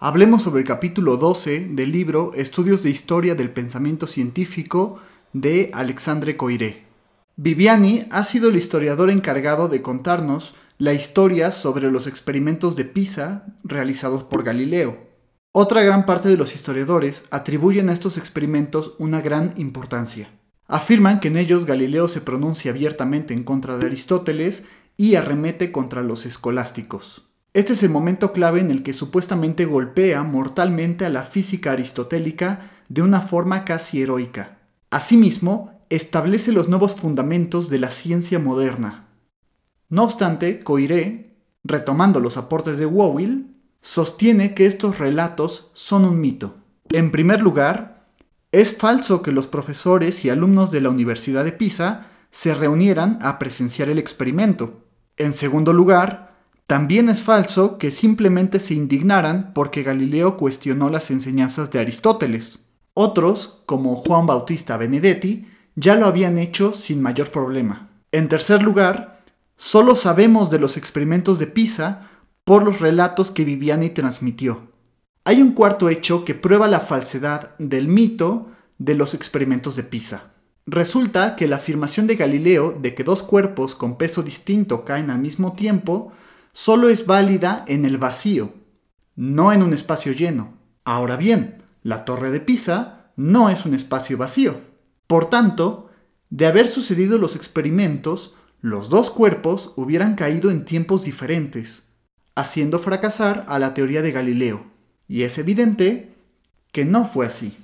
Hablemos sobre el capítulo 12 del libro Estudios de Historia del Pensamiento Científico de Alexandre Coiré. Viviani ha sido el historiador encargado de contarnos la historia sobre los experimentos de Pisa realizados por Galileo. Otra gran parte de los historiadores atribuyen a estos experimentos una gran importancia. Afirman que en ellos Galileo se pronuncia abiertamente en contra de Aristóteles y arremete contra los escolásticos. Este es el momento clave en el que supuestamente golpea mortalmente a la física aristotélica de una forma casi heroica. Asimismo, establece los nuevos fundamentos de la ciencia moderna. No obstante, Coiré, retomando los aportes de Wowell, sostiene que estos relatos son un mito. En primer lugar, es falso que los profesores y alumnos de la Universidad de Pisa se reunieran a presenciar el experimento. En segundo lugar, también es falso que simplemente se indignaran porque Galileo cuestionó las enseñanzas de Aristóteles. Otros, como Juan Bautista Benedetti, ya lo habían hecho sin mayor problema. En tercer lugar, solo sabemos de los experimentos de Pisa por los relatos que Viviani transmitió. Hay un cuarto hecho que prueba la falsedad del mito de los experimentos de Pisa. Resulta que la afirmación de Galileo de que dos cuerpos con peso distinto caen al mismo tiempo solo es válida en el vacío, no en un espacio lleno. Ahora bien, la torre de Pisa no es un espacio vacío. Por tanto, de haber sucedido los experimentos, los dos cuerpos hubieran caído en tiempos diferentes, haciendo fracasar a la teoría de Galileo. Y es evidente que no fue así.